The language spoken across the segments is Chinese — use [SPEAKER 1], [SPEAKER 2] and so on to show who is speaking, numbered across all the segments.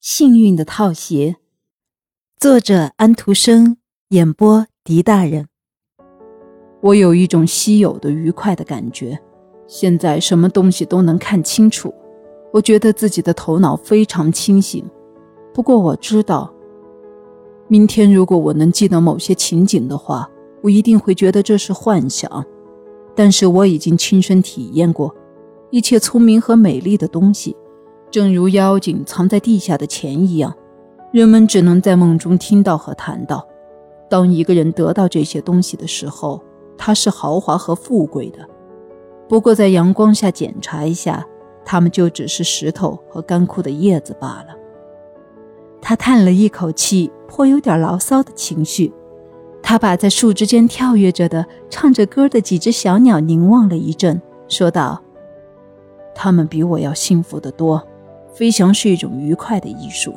[SPEAKER 1] 幸运的套鞋，作者安徒生，演播狄大人。我有一种稀有的愉快的感觉，现在什么东西都能看清楚，我觉得自己的头脑非常清醒。不过我知道，明天如果我能记得某些情景的话，我一定会觉得这是幻想。但是我已经亲身体验过，一切聪明和美丽的东西。正如妖精藏在地下的钱一样，人们只能在梦中听到和谈到。当一个人得到这些东西的时候，他是豪华和富贵的。不过在阳光下检查一下，他们就只是石头和干枯的叶子罢了。他叹了一口气，颇有点牢骚的情绪。他把在树枝间跳跃着的、唱着歌的几只小鸟凝望了一阵，说道：“他们比我要幸福得多。”飞翔是一种愉快的艺术，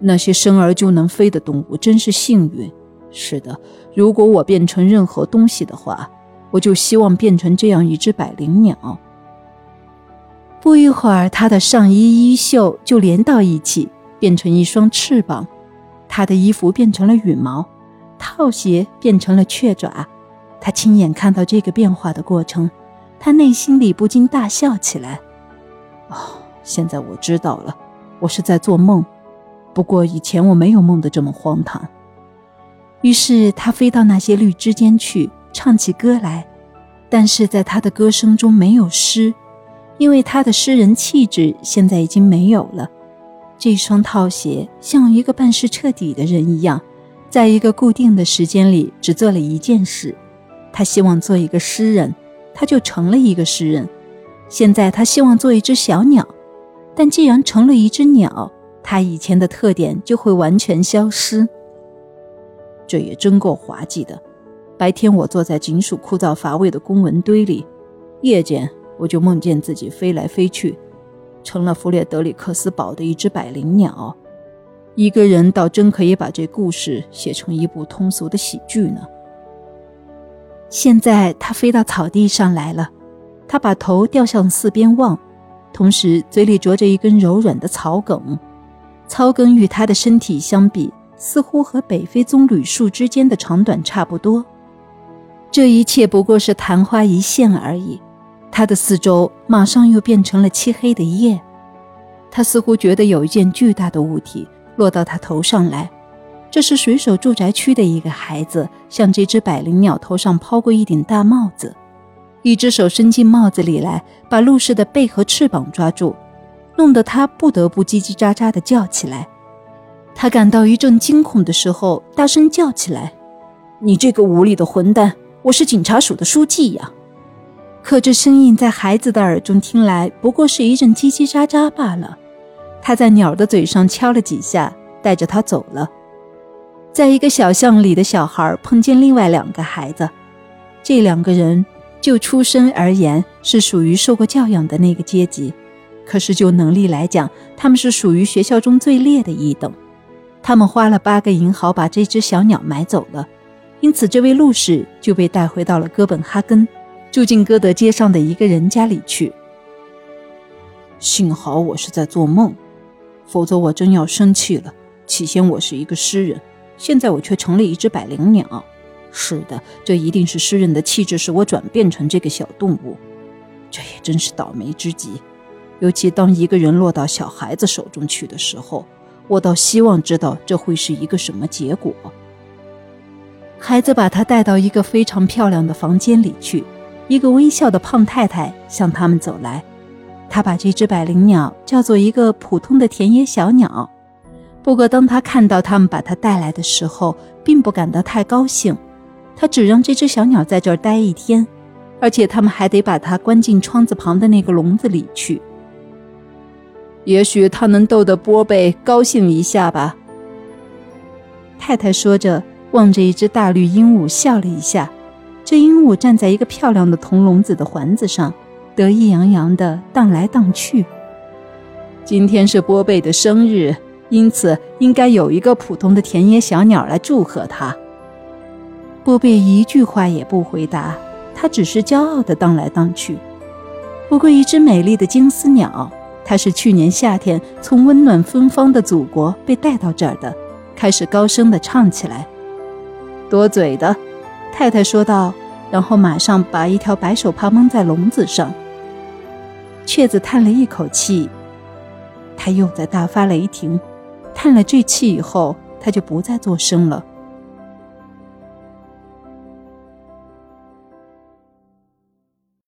[SPEAKER 1] 那些生而就能飞的动物真是幸运。是的，如果我变成任何东西的话，我就希望变成这样一只百灵鸟。不一会儿，他的上衣衣袖就连到一起，变成一双翅膀；他的衣服变成了羽毛，套鞋变成了雀爪。他亲眼看到这个变化的过程，他内心里不禁大笑起来。哦。现在我知道了，我是在做梦。不过以前我没有梦得这么荒唐。于是他飞到那些绿枝间去，唱起歌来。但是在他的歌声中没有诗，因为他的诗人气质现在已经没有了。这双套鞋像一个办事彻底的人一样，在一个固定的时间里只做了一件事。他希望做一个诗人，他就成了一个诗人。现在他希望做一只小鸟。但既然成了一只鸟，它以前的特点就会完全消失。这也真够滑稽的。白天我坐在警署枯燥乏味的公文堆里，夜间我就梦见自己飞来飞去，成了弗列德里克斯堡的一只百灵鸟。一个人倒真可以把这故事写成一部通俗的喜剧呢。现在它飞到草地上来了，它把头掉向四边望。同时，嘴里啄着一根柔软的草梗，草梗与他的身体相比，似乎和北非棕榈树之间的长短差不多。这一切不过是昙花一现而已。他的四周马上又变成了漆黑的夜。他似乎觉得有一件巨大的物体落到他头上来，这是水手住宅区的一个孩子向这只百灵鸟头上抛过一顶大帽子。一只手伸进帽子里来，把露士的背和翅膀抓住，弄得他不得不叽叽喳喳地叫起来。他感到一阵惊恐的时候，大声叫起来：“你这个无礼的混蛋！我是警察署的书记呀！”可这声音在孩子的耳中听来，不过是一阵叽叽喳喳罢了。他在鸟的嘴上敲了几下，带着他走了。在一个小巷里的小孩碰见另外两个孩子，这两个人。就出身而言，是属于受过教养的那个阶级；可是就能力来讲，他们是属于学校中最劣的一等。他们花了八个银毫把这只小鸟买走了，因此这位路士就被带回到了哥本哈根，住进歌德街上的一个人家里去。幸好我是在做梦，否则我真要生气了。起先我是一个诗人，现在我却成了一只百灵鸟。是的，这一定是诗人的气质使我转变成这个小动物，这也真是倒霉之极。尤其当一个人落到小孩子手中去的时候，我倒希望知道这会是一个什么结果。孩子把他带到一个非常漂亮的房间里去，一个微笑的胖太太向他们走来，他把这只百灵鸟叫做一个普通的田野小鸟。不过当他看到他们把他带来的时候，并不感到太高兴。他只让这只小鸟在这儿待一天，而且他们还得把它关进窗子旁的那个笼子里去。也许他能逗得波贝高兴一下吧。太太说着，望着一只大绿鹦鹉笑了一下。这鹦鹉站在一个漂亮的铜笼子的环子上，得意洋洋地荡来荡去。今天是波贝的生日，因此应该有一个普通的田野小鸟来祝贺他。波贝一句话也不回答，他只是骄傲地荡来荡去。不过，一只美丽的金丝鸟，它是去年夏天从温暖芬芳的祖国被带到这儿的，开始高声的唱起来。多嘴的，太太说道，然后马上把一条白手帕蒙在笼子上。雀子叹了一口气，他又在大发雷霆。叹了这气以后，他就不再作声了。